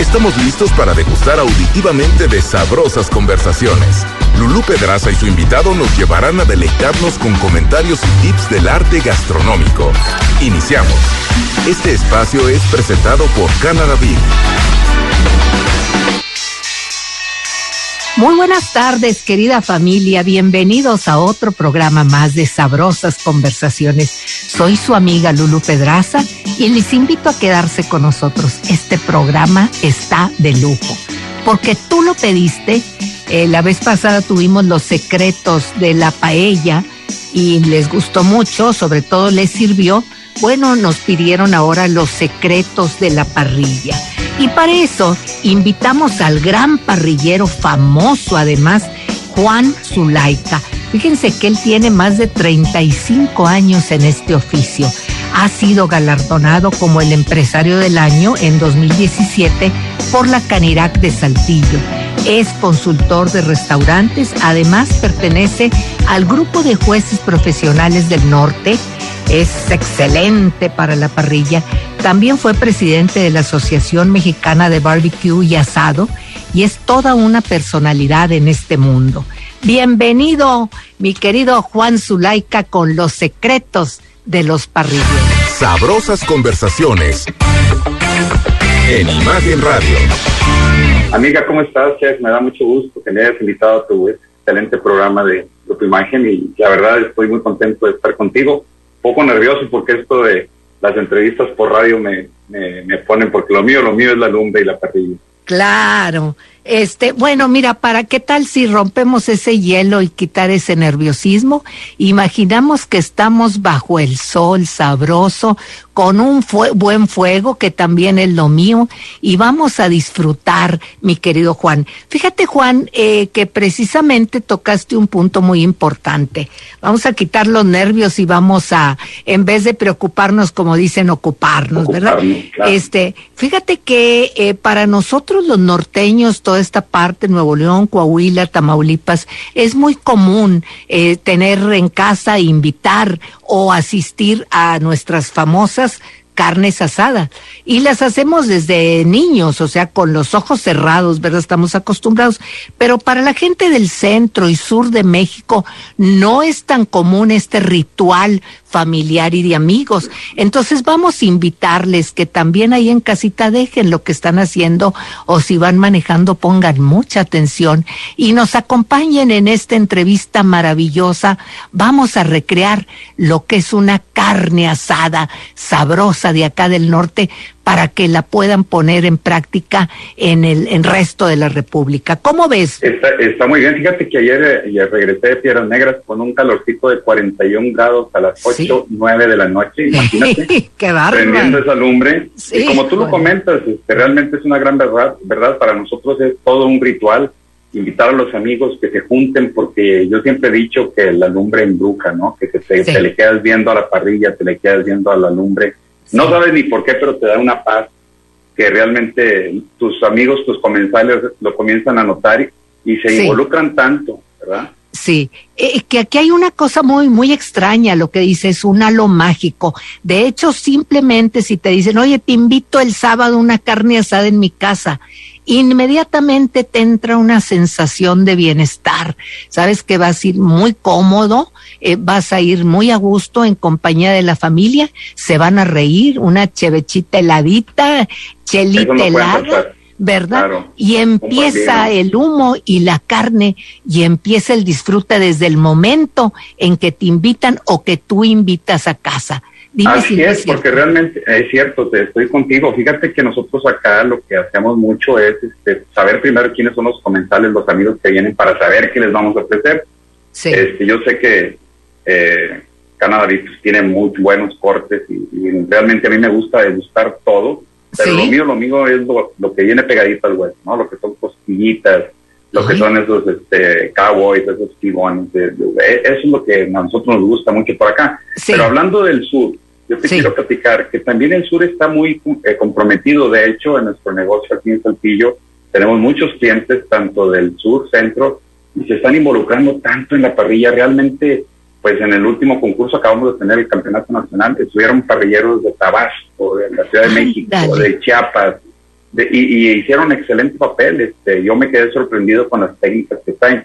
Estamos listos para degustar auditivamente de sabrosas conversaciones. Lulú Pedraza y su invitado nos llevarán a deleitarnos con comentarios y tips del arte gastronómico. Iniciamos. Este espacio es presentado por Canada Beef. Muy buenas tardes, querida familia. Bienvenidos a otro programa más de sabrosas conversaciones. Soy su amiga Lulu Pedraza y les invito a quedarse con nosotros. Este programa está de lujo porque tú lo pediste. Eh, la vez pasada tuvimos los secretos de la paella y les gustó mucho, sobre todo les sirvió. Bueno, nos pidieron ahora los secretos de la parrilla. Y para eso invitamos al gran parrillero famoso, además, Juan Zulaika. Fíjense que él tiene más de 35 años en este oficio. Ha sido galardonado como el empresario del año en 2017 por la Canirac de Saltillo. Es consultor de restaurantes, además pertenece al grupo de jueces profesionales del norte. Es excelente para la parrilla también fue presidente de la Asociación Mexicana de Barbecue y Asado y es toda una personalidad en este mundo. Bienvenido, mi querido Juan Zulaika, con los secretos de los parrilleros. Sabrosas conversaciones en Imagen Radio. Amiga, ¿cómo estás, Chef? Me da mucho gusto que me hayas invitado a tu excelente programa de Grupo Imagen y la verdad estoy muy contento de estar contigo. Poco nervioso porque esto de las entrevistas por radio me, me, me ponen, porque lo mío, lo mío es la lumbre y la parrilla. Claro, este, bueno, mira, ¿para qué tal si rompemos ese hielo y quitar ese nerviosismo? Imaginamos que estamos bajo el sol sabroso, con un buen fuego, que también es lo mío, y vamos a disfrutar, mi querido Juan. Fíjate, Juan, eh, que precisamente tocaste un punto muy importante. Vamos a quitar los nervios y vamos a, en vez de preocuparnos, como dicen, ocuparnos, ¿verdad? Este, fíjate que eh, para nosotros los norteños, esta parte, Nuevo León, Coahuila, Tamaulipas, es muy común eh, tener en casa, invitar o asistir a nuestras famosas carnes asadas y las hacemos desde niños, o sea, con los ojos cerrados, ¿verdad? Estamos acostumbrados, pero para la gente del centro y sur de México no es tan común este ritual familiar y de amigos. Entonces vamos a invitarles que también ahí en casita dejen lo que están haciendo o si van manejando pongan mucha atención y nos acompañen en esta entrevista maravillosa. Vamos a recrear lo que es una carne asada sabrosa de acá del norte para que la puedan poner en práctica en el resto de la República. ¿Cómo ves? Está, muy bien. Fíjate que ayer, eh, regresé de Piedras Negras con un calorcito de 41 grados a las 8, 9 de la noche. Imagínate. Qué bárbaro. Prendiendo esa lumbre. y como tú lo comentas, este, realmente es una gran verdad, verdad. Para nosotros es todo un ritual invitar a los amigos que se junten porque yo siempre he dicho que la lumbre embruja, ¿no? Que te, te le quedas viendo a la parrilla, te le quedas viendo a la lumbre no sabes ni por qué, pero te da una paz que realmente tus amigos, tus comensales lo comienzan a notar y, se involucran tanto, ¿verdad? Sí, eh, que aquí hay una cosa muy, muy extraña, lo que dices, un halo mágico. De hecho, simplemente si te dicen, oye, te invito el sábado a una carne asada en mi casa, inmediatamente te entra una sensación de bienestar. Sabes que vas a ir muy cómodo, eh, vas a ir muy a gusto en compañía de la familia, se van a reír, una chevechita heladita, chelita helada. ¿verdad? y empieza el humo y la carne y empieza el disfrute desde el momento en que te invitan o que tú invitas a casa. Dime Así es, porque realmente es cierto, te estoy contigo. Fíjate que nosotros acá lo que hacemos mucho es este, saber primero quiénes son los comensales, los amigos que vienen para saber qué les vamos a ofrecer. Sí. Este, yo sé que eh, Canadá tiene muy buenos cortes y, realmente a mí me gusta degustar todo, pero lo mío, lo mío es lo, que viene pegadito al hueso, ¿no? Lo que son costillitas, lo que son esos este, cowboys, esos tibones, eso es lo que a nosotros nos gusta mucho por acá. Pero hablando del sur, yo te quiero platicar que también el sur está muy eh, comprometido, de hecho, en nuestro negocio aquí en Saltillo, tenemos muchos clientes tanto del sur, centro, y se están involucrando tanto en la parrilla, realmente pues en el último concurso acabamos de tener el campeonato nacional, estuvieron parrilleros de Tabasco, de la Ciudad de México, de Chiapas, y, hicieron excelente papel. Este, yo me quedé sorprendido con las técnicas que traen.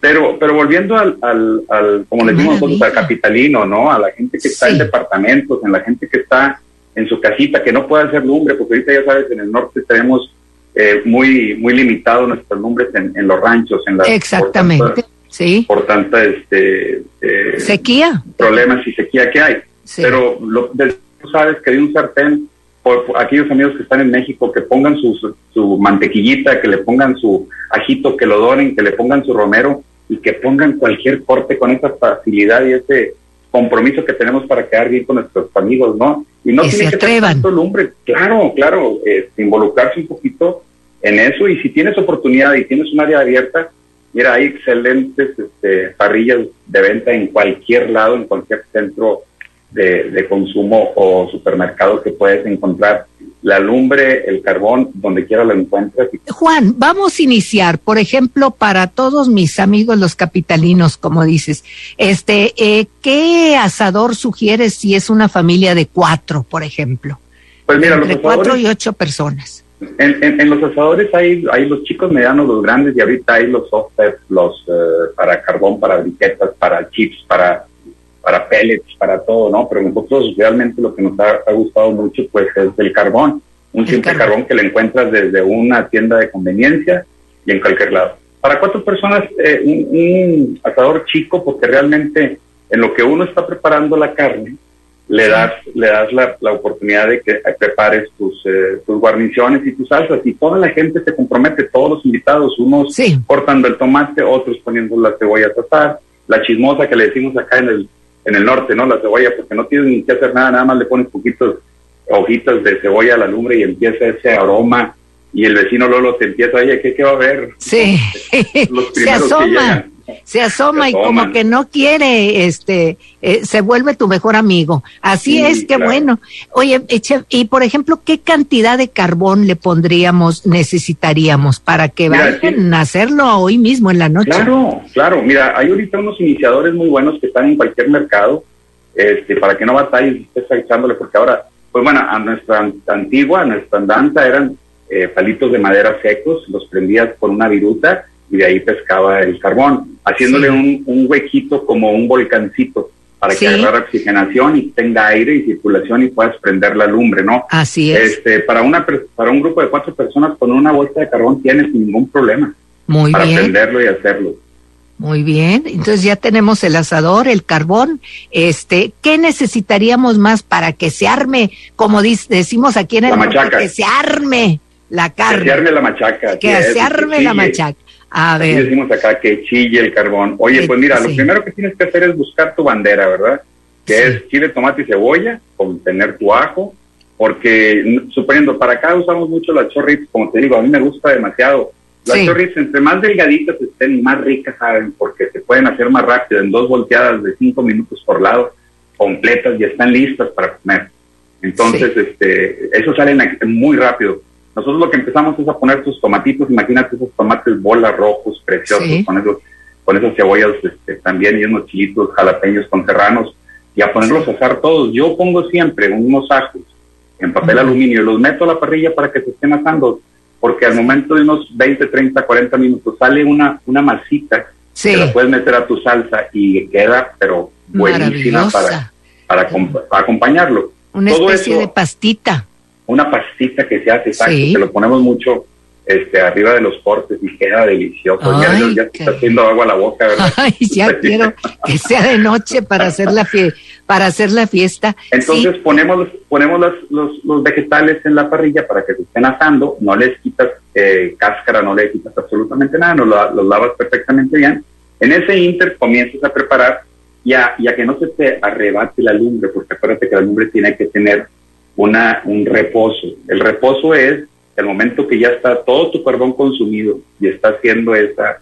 Pero, pero volviendo al, al, como le decimos nosotros, al capitalino, ¿no? A la gente que está en departamentos, en la gente que está en su casita, que no puede hacer lumbre, porque ahorita ya sabes, en el norte tenemos eh, muy, muy limitado nuestros nombres en, los ranchos, en las Exactamente, sí. Por tanta este, eh, sequía. Problemas y sequía que hay. Pero lo, tú sabes que de un sartén por, aquellos amigos que están en México, que pongan su, su, mantequillita, que le pongan su ajito, que lo donen, que le pongan su romero y que pongan cualquier corte con esa facilidad y ese compromiso que tenemos para quedar bien con nuestros amigos, ¿no? Y no tiene que ser tanto lumbre, claro, claro, este, involucrarse un poquito en eso. Y si tienes oportunidad y tienes un área abierta, mira, hay excelentes este, parrillas de venta en cualquier lado, en cualquier centro de, consumo o supermercado que puedes encontrar la lumbre, el carbón, donde quiera lo encuentres. Juan, vamos a iniciar, por ejemplo, para todos mis amigos los capitalinos, como dices, este, eh, ¿qué asador sugieres si es una familia de cuatro, por ejemplo? Pues mira, Entre cuatro y ocho personas. En, los asadores hay, hay los chicos, medianos, los grandes, y ahorita hay los software, los eh, para carbón, para briquetas, para chips, para para pellets, para todo, ¿no? Pero nosotros realmente lo que nos ha, gustado mucho, pues, es el carbón. Un simple carbón. que le encuentras desde una tienda de conveniencia y en cualquier lado. Para cuatro personas, eh, un, asador chico, porque realmente en lo que uno está preparando la carne, le das, le das la, la oportunidad de que prepares tus, eh, tus guarniciones y tus salsas. Y toda la gente se compromete, todos los invitados, unos cortando el tomate, otros poniendo la cebolla a tratar, la chismosa que le decimos acá en el, en el norte, ¿no? La cebolla, porque no tienes ni que hacer nada, nada más le pones poquitos hojitas de cebolla a la lumbre y empieza ese aroma y el vecino Lolo te empieza, oye, ¿qué, qué va a haber? Sí, se asoma, se asoma y como que no quiere, este, eh, se vuelve tu mejor amigo. Así es, que bueno. Oye, y por ejemplo, ¿qué cantidad de carbón le pondríamos, necesitaríamos para que vayan a hacerlo hoy mismo en la noche? Claro, claro. Mira, hay ahorita unos iniciadores muy buenos que están en cualquier mercado, este, para que no batalles y estés echándole, porque ahora, pues bueno, a nuestra antigua, a nuestra andanza eran eh, palitos de madera secos, los prendías con una viruta y de ahí pescaba el carbón, haciéndole un, huequito como un volcancito para que agarre oxigenación y tenga aire y circulación y puedas prender la lumbre, ¿no? Así es. Este, para, una, para un grupo de cuatro personas con una bolsa de carbón tienes ningún problema. Muy para prenderlo y hacerlo. Muy bien, entonces ya tenemos el asador, el carbón. Este, ¿qué necesitaríamos más para que se arme, como decimos aquí en el la que se arme la carne. Que se arme la machaca. Que se arme la machaca. A ver. decimos acá que chille el carbón. Oye, pues mira, lo primero que tienes que hacer es buscar tu bandera, ¿verdad? Que es chile, tomate y cebolla, con tener tu ajo, porque suponiendo, para acá usamos mucho las chorritas, como te digo, a mí me gusta demasiado. Las sí. entre más delgaditas estén, más ricas saben, porque se pueden hacer más rápido, en dos volteadas de cinco minutos por lado, completas y están listas para comer. Entonces, este, eso sale muy rápido. Nosotros lo que empezamos es a poner tus tomatitos, imagínate esos tomates bolas rojos, preciosos, con, esos, con esas cebollas este, también y unos chilitos jalapeños con serranos, y a ponerlos a asar todos. Yo pongo siempre unos ajos en papel aluminio y los meto a la parrilla para que se estén asando, porque al momento de unos 20, 30, 40 minutos sale una, una masita que la puedes meter a tu salsa y queda, pero buenísima para, para, acompañarlo. Una especie de pastita una pastita que se hace, exacto, que lo ponemos mucho este, arriba de los cortes y queda delicioso. ya, ya está haciendo agua a la boca, ¿verdad? Ay, ya quiero que sea de noche para hacer la, para hacer la fiesta. Entonces ponemos, ponemos los, los, vegetales en la parrilla para que se estén asando, no les quitas eh, cáscara, no les quitas absolutamente nada, los, los lavas perfectamente bien. En ese inter comienzas a preparar ya, ya que no se te arrebate la lumbre, porque acuérdate que la lumbre tiene que tener una, un reposo. El reposo es el momento que ya está todo tu carbón consumido y está haciendo esa,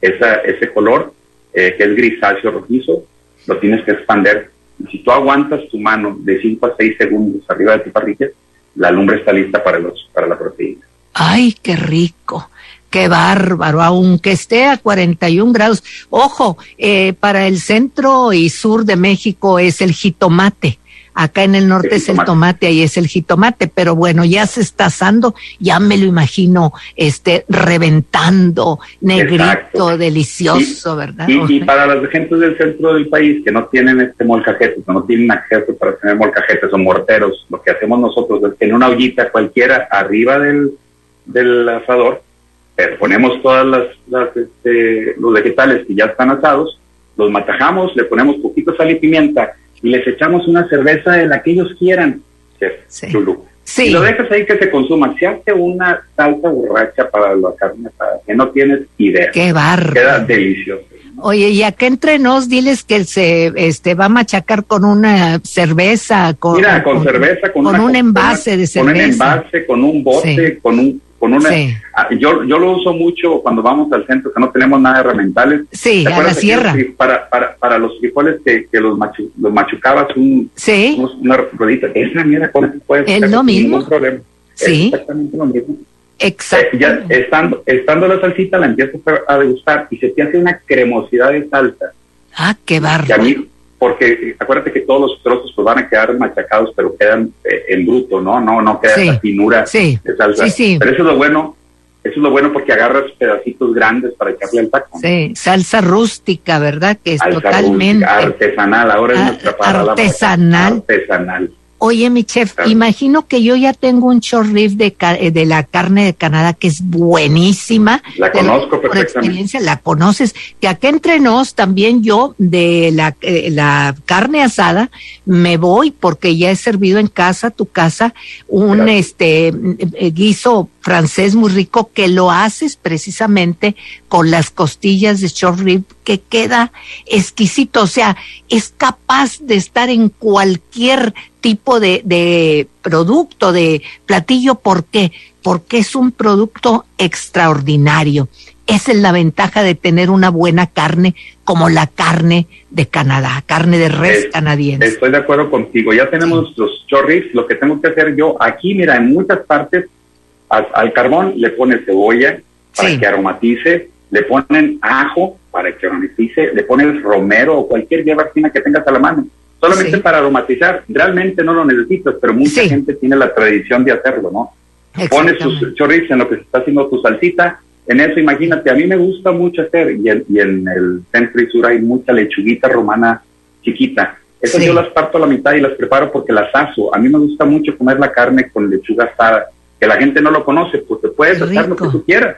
esa, ese color eh, que es grisáceo rojizo, lo tienes que expander. Y si tú aguantas tu mano de 5 a 6 segundos arriba de tu parrilla, la lumbre está lista para, los, para la proteína. ¡Ay, qué rico! qué bárbaro, aunque esté a 41 grados. Ojo, eh, para el centro y sur de México es el jitomate Acá en el norte es el tomate, ahí es el jitomate, pero bueno, ya se está asando, ya me lo imagino este reventando, negrito, delicioso, ¿verdad? Y, para las gentes del centro del país que no tienen este molcajete, que no tienen acceso para tener molcajetes o morteros, lo que hacemos nosotros es que en una ollita cualquiera arriba del, del asador, eh, ponemos todas las, las este, los vegetales que ya están asados, los matajamos, le ponemos poquito sal y pimienta les echamos una cerveza de la que ellos quieran, sí. Y lo dejas ahí que se consuma. Se hace una salsa borracha para la carne que no tienes idea. Qué barro. Queda delicioso. Oye, y acá entre nos, diles que se este, va a machacar con una cerveza. Con, Mira, con, cerveza, con, un envase de cerveza. Con un envase, con un bote, con un con una, ah, yo, yo lo uso mucho cuando vamos al centro, que no tenemos nada de herramientales. Sí, a la sierra. Para, para, para los frijoles que, que los, los machucabas un, sí. una rodita, esa mierda con puedes Es lo mismo. Ningún problema. Sí. Es exactamente lo mismo. Exacto. Eh, ya estando, estando la salsita, la empiezas a degustar y se te hace una cremosidad de salsa. Ah, qué. Que a mí, porque acuérdate que todos los trozos pues van a quedar machacados, pero quedan eh, en bruto, ¿no? No, no queda esa finura sí. de salsa. Sí, pero eso es lo bueno, eso es lo bueno porque agarras pedacitos grandes para echarle al taco. Sí, salsa rústica, ¿verdad? Que es totalmente artesanal, ahora es nuestra palabra. Artesanal. Artesanal. Oye, mi chef, imagino que yo ya tengo un short rib de, eh, de la carne de Canadá que es buenísima. La conozco perfectamente. Por experiencia, la conoces. Que acá entre nos también yo de la, eh, la carne asada me voy porque ya he servido en casa, tu casa, un este eh, guiso francés muy rico que lo haces precisamente con las costillas de short rib que queda exquisito, o sea, es capaz de estar en cualquier tipo de, de producto, de platillo, ¿por qué? Porque es un producto extraordinario. Esa es la ventaja de tener una buena carne como la carne de Canadá, carne de res canadiense. Estoy de acuerdo contigo. Ya tenemos los chorris. Lo que tengo que hacer yo aquí, mira, en muchas partes al, carbón le pones cebolla para que aromatice, le ponen ajo para que aromatice, le pones romero o cualquier hierba fina que tengas a la mano, solamente para aromatizar. Realmente no lo necesitas, pero mucha gente tiene la tradición de hacerlo, ¿no? Pones tus chorritos en lo que se está haciendo tu salsita, en eso imagínate, a mí me gusta mucho hacer, y en, y en el centro y sur hay mucha lechuguita romana chiquita. Esas yo las parto a la mitad y las preparo porque las aso. A mí me gusta mucho comer la carne con lechuga asada que la gente no lo conoce, porque puedes hacer lo que tú quieras.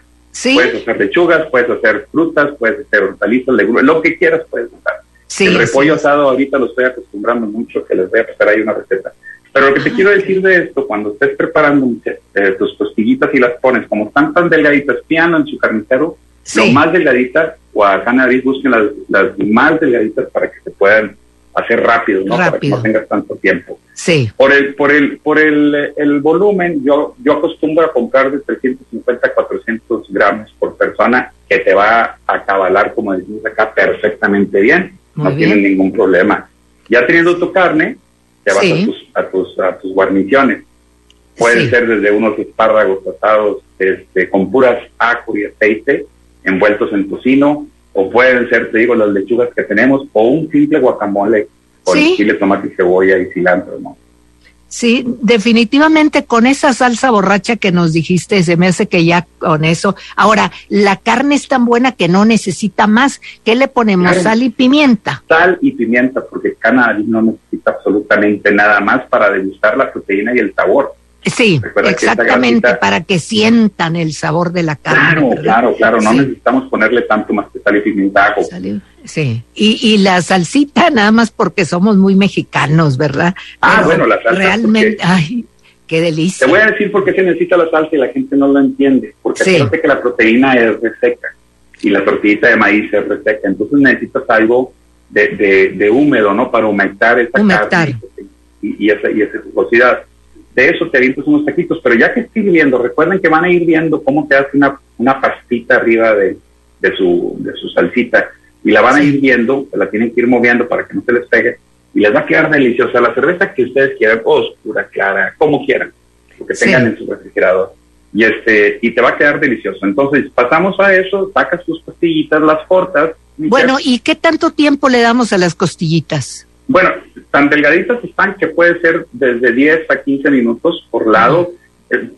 Puedes hacer lechugas, puedes hacer frutas, puedes hacer hortalizas, legumbres, lo que quieras puedes hacer. El repollo asado ahorita lo estoy acostumbrando mucho, que les voy a pasar ahí una receta. Pero lo que te quiero decir de esto, cuando estés preparando eh, tus costillitas y las pones como están tan delgaditas, piano en su carnicero, lo más delgaditas, o a Nariz busquen las, las más delgaditas para que se puedan hacer rápido, ¿no? Para que no tengas tanto tiempo. Sí. Por el, por el, por el, el volumen, yo, yo acostumbro a comprar de 350 a 400 gramos por persona, que te va a cabalar, como decimos acá, perfectamente bien. No tienen ningún problema. Ya teniendo tu carne, te vas a, tus, a, tus, a tus guarniciones. Pueden ser desde unos espárragos asados este, con puras ajo y aceite, envueltos en tocino, o pueden ser, te digo, las lechugas que tenemos, o un simple guacamole con chile, tomate y cebolla y cilantro, ¿no? Sí, definitivamente con esa salsa borracha que nos dijiste, se me hace que ya con eso. Ahora, la carne es tan buena que no necesita más. ¿Qué le ponemos? Sal y pimienta. Sal y pimienta, porque cannabis no necesita absolutamente nada más para degustar la proteína y el sabor. Sí, exactamente, para que sientan el sabor de la carne. Claro, claro, claro, no necesitamos ponerle tanto más que sal y pimienta. Sí, y, y la salsita nada más porque somos muy mexicanos, ¿verdad? Ah, bueno, la salsa. Realmente, ay, qué delicia. Te voy a decir por qué se necesita la salsa y la gente no lo entiende. Porque fíjate que la proteína es reseca y la tortillita de maíz es reseca. Entonces necesitas algo de, de, húmedo, ¿no? Para humectar esa carne y, y, esa, y esa jugosidad de eso te avientas unos taquitos, pero ya que esté hirviendo, recuerden que van a ir viendo cómo te hace una, una pastita arriba de, de, su, de su salsita y la van a ir viendo, la tienen que ir moviendo para que no se les pegue y les va a quedar deliciosa la cerveza que ustedes quieran, oscura, clara, como quieran, lo que tengan en su refrigerador. Y este, y te va a quedar delicioso. Entonces, pasamos a eso, sacas tus pastillitas, las cortas. Bueno, ¿y qué tanto tiempo le damos a las costillitas? Bueno, tan delgaditas están que puede ser desde 10 a 15 minutos por lado. Eh,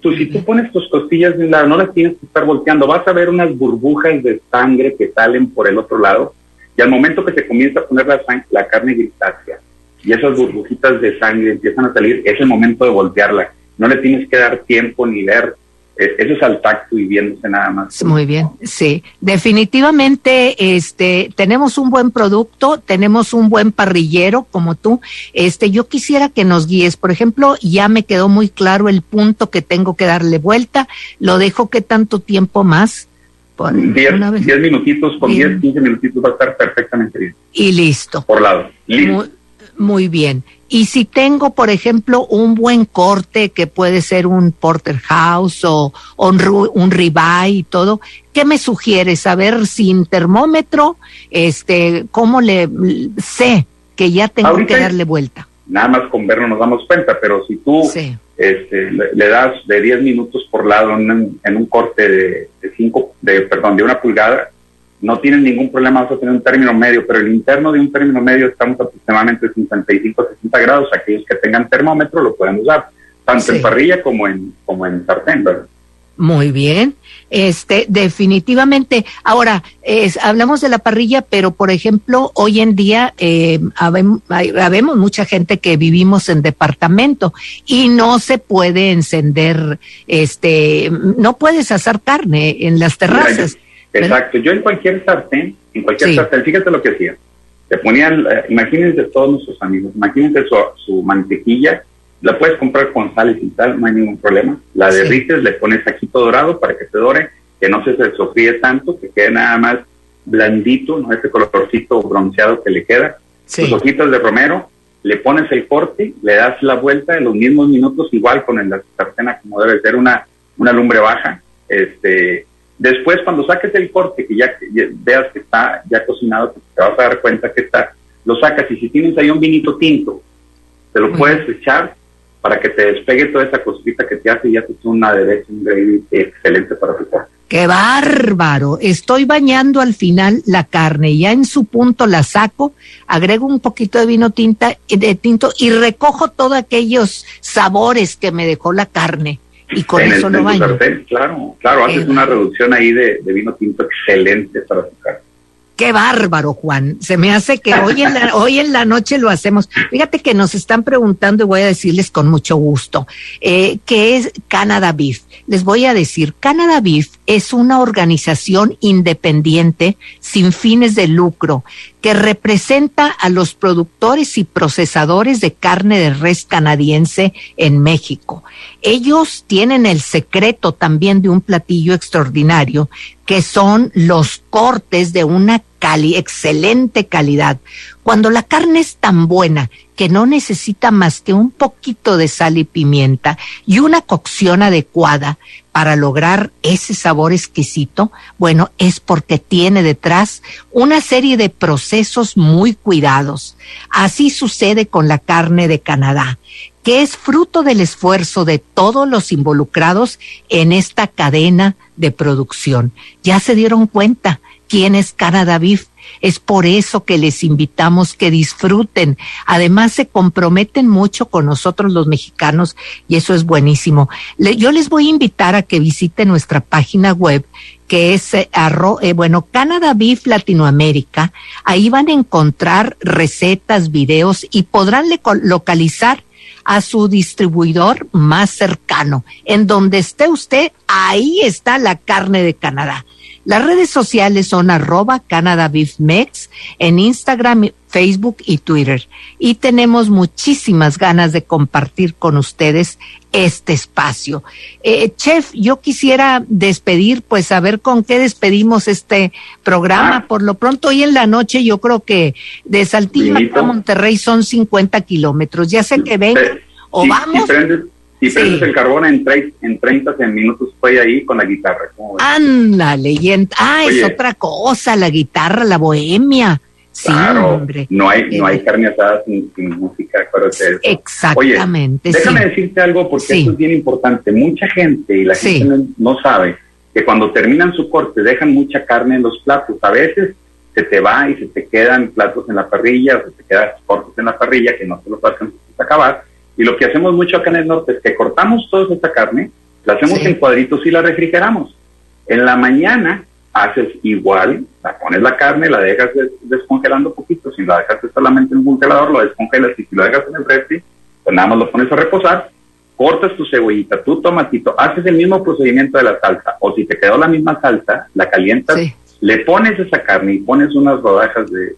tú, si tú pones tus costillas de un lado, no las tienes que estar volteando, vas a ver unas burbujas de sangre que salen por el otro lado y al momento que se comienza a poner la, la carne grisácea y esas burbujitas de sangre empiezan a salir, es el momento de voltearla. No le tienes que dar tiempo ni ver eso es al tacto y viéndose nada más. Muy bien, sí. Definitivamente, este, tenemos un buen producto, tenemos un buen parrillero como tú. Este, yo quisiera que nos guíes. Por ejemplo, ya me quedó muy claro el punto que tengo que darle vuelta. Lo dejo que tanto tiempo más. Diez, diez minutitos, con diez, quince minutitos va a estar perfectamente bien. Y listo. Por lado. Listo. Muy bien. Y si tengo, por ejemplo, un buen corte que puede ser un porterhouse o, un, un ribeye y todo, ¿qué me sugiere? Saber sin termómetro, este, cómo le sé que ya tengo que darle vuelta. Nada más con verlo nos damos cuenta, pero si tú este, le, das de 10 minutos por lado en un, en un corte de, de cinco, de, perdón, de una pulgada, no tienen ningún problema, vas a tener un término medio, pero el interno de un término medio estamos aproximadamente 55 a 60 grados. Aquellos que tengan termómetro lo pueden usar, tanto en parrilla como en, como en sartén, ¿verdad? Muy bien, este, definitivamente. Ahora, es, hablamos de la parrilla, pero por ejemplo, hoy en día eh, habemos mucha gente que vivimos en departamento y no se puede encender, este, no puedes asar carne en las terrazas. Exacto, yo en cualquier sartén, en cualquier sartén, fíjate lo que hacía. Te ponían, eh, imagínense todos nuestros amigos, imagínense su, mantequilla, la puedes comprar con sal y sin sal, no hay ningún problema. La derrites, le pones saquito dorado para que se dore, que no se sofríe tanto, que quede nada más blandito, no ese colorcito bronceado que le queda. Tus hojitas de romero, le pones el corte, le das la vuelta en los mismos minutos, igual con el, la sartén como debe ser una, una lumbre baja, este Después, cuando saques el corte, que ya, veas que está ya cocinado, te vas a dar cuenta que está, lo sacas y si tienes ahí un vinito tinto, te lo puedes echar para que te despegue toda esa cosita que te hace y ya te es una derecha, un gravy excelente para tu corte. ¡Qué bárbaro! Estoy bañando al final la carne, ya en su punto la saco, agrego un poquito de vino tinta, de tinto y recojo todos aquellos sabores que me dejó la carne y con eso lo baño. claro, claro, haces una reducción ahí de, vino tinto excelente para tu carne. Qué bárbaro, Juan. Se me hace que hoy en, la, hoy en la noche lo hacemos. Fíjate que nos están preguntando y voy a decirles con mucho gusto, eh, ¿qué es Canada Beef? Les voy a decir, Canada Beef es una organización independiente sin fines de lucro que representa a los productores y procesadores de carne de res canadiense en México. Ellos tienen el secreto también de un platillo extraordinario que son los cortes de una excelente calidad. Cuando la carne es tan buena que no necesita más que un poquito de sal y pimienta y una cocción adecuada para lograr ese sabor exquisito, bueno, es porque tiene detrás una serie de procesos muy cuidados. Así sucede con la carne de Canadá que es fruto del esfuerzo de todos los involucrados en esta cadena de producción. Ya se dieron cuenta quién es Canada Beef. Es por eso que les invitamos que disfruten. Además, se comprometen mucho con nosotros los mexicanos y eso es buenísimo. yo les voy a invitar a que visiten nuestra página web que es eh, eh, bueno, Canada Beef Latinoamérica. Ahí van a encontrar recetas, videos y podrán localizar a su distribuidor más cercano. En donde esté usted, ahí está la carne de Canadá. Las redes sociales son arroba en Instagram, Facebook y Twitter. Y tenemos muchísimas ganas de compartir con ustedes este espacio. Eh, chef, yo quisiera despedir, pues a ver con qué despedimos este programa. Ah. Por lo pronto, hoy en la noche yo creo que de Saltillo a Monterrey son 50 kilómetros. Ya sé que ven o vamos. Si prendes el carbón en, en 30 minutos, estoy ahí con la guitarra. Ándale, y ah, es otra cosa, la guitarra, la bohemia. Sí, hombre. No hay, no hay carne asada sin, música, acuérdate Exactamente. Oye, déjame decirte algo porque esto es bien importante. Mucha gente, y la gente no, sabe, que cuando terminan su corte dejan mucha carne en los platos. A veces se te va y se te quedan platos en la parrilla, o se te quedan cortes en la parrilla que no te los vas a acabar. Y lo que hacemos mucho acá en el norte es que cortamos toda esta carne, la hacemos en cuadritos y la refrigeramos. En la mañana haces igual, la pones la carne, la dejas descongelando un poquito, si la dejas solamente en un congelador, lo descongelas y si lo dejas en el refri, pues nada más lo pones a reposar, cortas tu cebollita, tu tomatito, haces el mismo procedimiento de la salsa, o si te quedó la misma salsa, la calientas, le pones esa carne y pones unas rodajas de,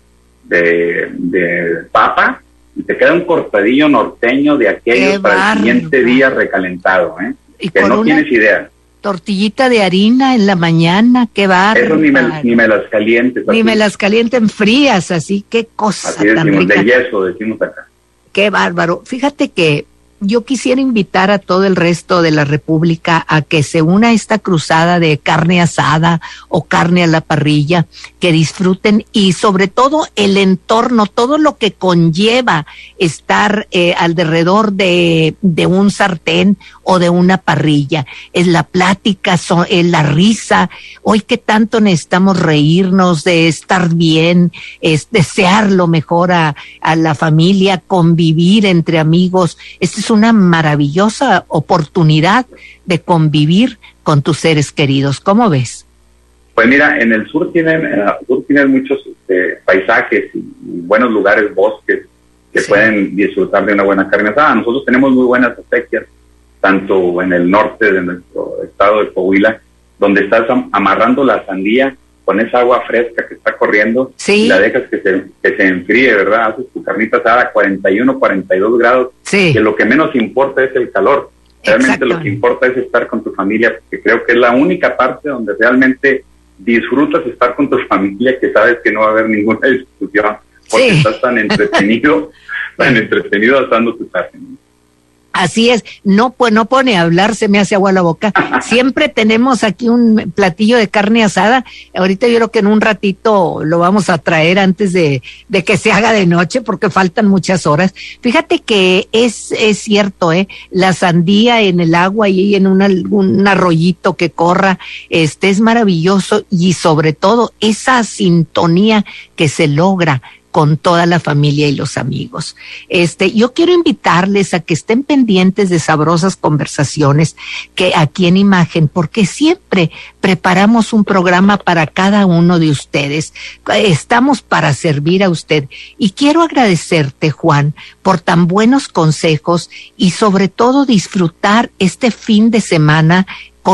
de, papa y te queda un cortadillo norteño de aquello para el siguiente día recalentado, ¿eh? que no tienes idea tortillita de harina en la mañana, qué bárbaro. Eso ni me, ni me las calientes. Ni me las calienten frías, así, qué cosa así tan decimos, de yeso, decimos acá. Qué bárbaro. Fíjate que yo quisiera invitar a todo el resto de la República a que se una a esta cruzada de carne asada o carne a la parrilla, que disfruten y sobre todo el entorno, todo lo que conlleva estar eh, alrededor de, un sartén o de una parrilla. Es la plática, es la risa. Hoy que tanto necesitamos reírnos, de estar bien, es desear lo mejor a, a la familia, convivir entre amigos. Este una maravillosa oportunidad de convivir con tus seres queridos. ¿Cómo ves? Pues mira, en el sur tienen, en el sur tienen muchos este, paisajes y, buenos lugares, bosques, que pueden disfrutar de una buena carne asada. Nosotros tenemos muy buenas acequias, tanto en el norte de nuestro estado de Coahuila, donde estás amarrando la sandía con esa agua fresca que está corriendo y la dejas que se, que se enfríe, ¿verdad? Haces tu carnita asada a 41, 42 grados, que lo que menos importa es el calor. Realmente lo que importa es estar con tu familia, porque creo que es la única parte donde realmente disfrutas estar con tu familia, que sabes que no va a haber ninguna discusión, porque estás tan entretenido, tan entretenido asando tu carne. Así es, no, pues no pone a hablar, se me hace agua la boca. Siempre tenemos aquí un platillo de carne asada. Ahorita yo creo que en un ratito lo vamos a traer antes de, de que se haga de noche porque faltan muchas horas. Fíjate que es, es cierto, ¿eh? La sandía en el agua y en un arroyito que corra, este es maravilloso y sobre todo esa sintonía que se logra con toda la familia y los amigos. Este, yo quiero invitarles a que estén pendientes de sabrosas conversaciones que aquí en imagen, porque siempre preparamos un programa para cada uno de ustedes. Estamos para servir a usted. Y quiero agradecerte, Juan, por tan buenos consejos y sobre todo disfrutar este fin de semana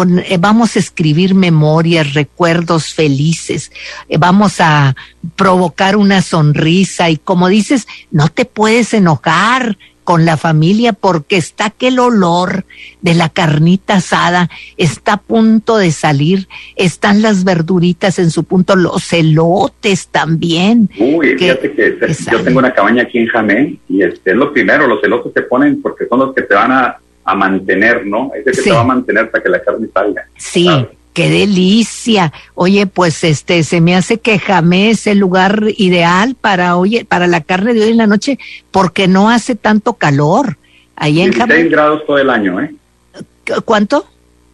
eh, vamos a escribir memorias, recuerdos felices, eh, vamos a provocar una sonrisa y como dices, no te puedes enojar con la familia porque está aquel olor de la carnita asada, está a punto de salir, están las verduritas en su punto, los elotes también. Uy, fíjate que yo tengo una cabaña aquí en Jamé y este es lo primero, los elotes se ponen porque son los que te van a a mantener, ¿no? Es el que te va a mantener para que la carne salga. Sí. Qué delicia. Oye, pues este se me hace que Jamé es el lugar ideal para oye, para la carne de hoy en la noche porque no hace tanto calor. Ahí en 16 grados todo el año, ¿eh? ¿Cuánto?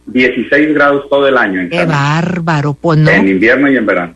16 grados todo el año. En Qué bárbaro, pues no. En invierno y en verano.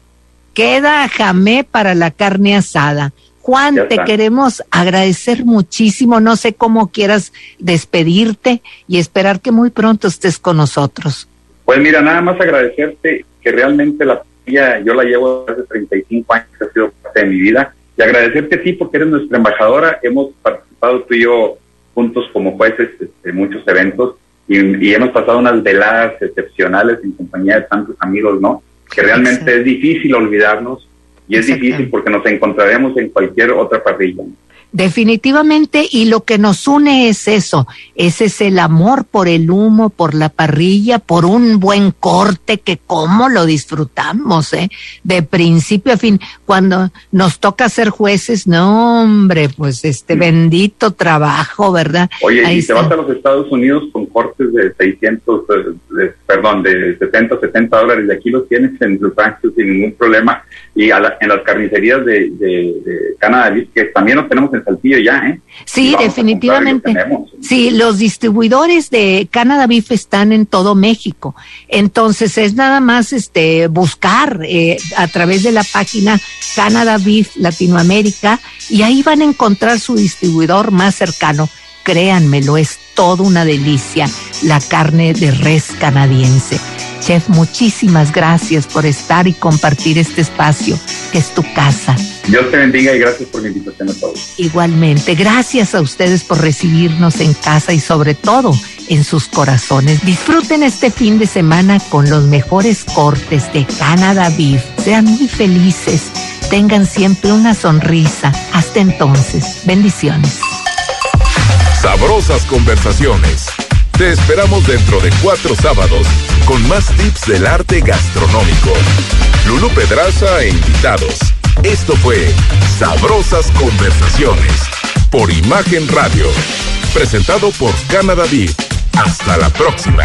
Queda Jamé para la carne asada. Juan, te queremos agradecer muchísimo. No sé cómo quieras despedirte y esperar que muy pronto estés con nosotros. Pues mira, nada más agradecerte que realmente la familia yo la llevo hace 35 años, ha sido parte de mi vida. Y agradecerte a ti porque eres nuestra embajadora. Hemos participado tú y yo juntos como jueces en este, muchos eventos y, hemos pasado unas veladas excepcionales en compañía de tantos amigos, ¿no? Que realmente es difícil olvidarnos y es difícil porque nos encontraremos en cualquier otra parrilla. Definitivamente, y lo que nos une es eso, ese es el amor por el humo, por la parrilla, por un buen corte que cómo lo disfrutamos, ¿eh? De principio a fin, cuando nos toca ser jueces, no hombre, pues este bendito trabajo, ¿verdad? Oye, y te vas a los Estados Unidos con cortes de 600, eh, perdón, de 70, 70 dólares, de aquí los tienes en los ranchos sin ningún problema, y en las carnicerías de, de, de Canadá, que también los tenemos en Saltillo ya, ¿eh? Sí, definitivamente. Sí, los distribuidores de Canada Beef están en todo México. Entonces es nada más este buscar eh, a través de la página Canada Beef Latinoamérica y ahí van a encontrar su distribuidor más cercano. Créanmelo, es toda una delicia la carne de res canadiense. Chef, muchísimas gracias por estar y compartir este espacio que es tu casa. Dios te bendiga y gracias por la invitación a todos. Igualmente, gracias a ustedes por recibirnos en casa y sobre todo en sus corazones. Disfruten este fin de semana con los mejores cortes de Canada Beef. Sean muy felices. Tengan siempre una sonrisa. Hasta entonces, bendiciones. Sabrosas conversaciones. Te esperamos dentro de cuatro sábados con más tips del arte gastronómico. Lulú Pedraza e invitados. Esto fue Sabrosas Conversaciones por Imagen Radio. Presentado por Canada Beef. Hasta la próxima.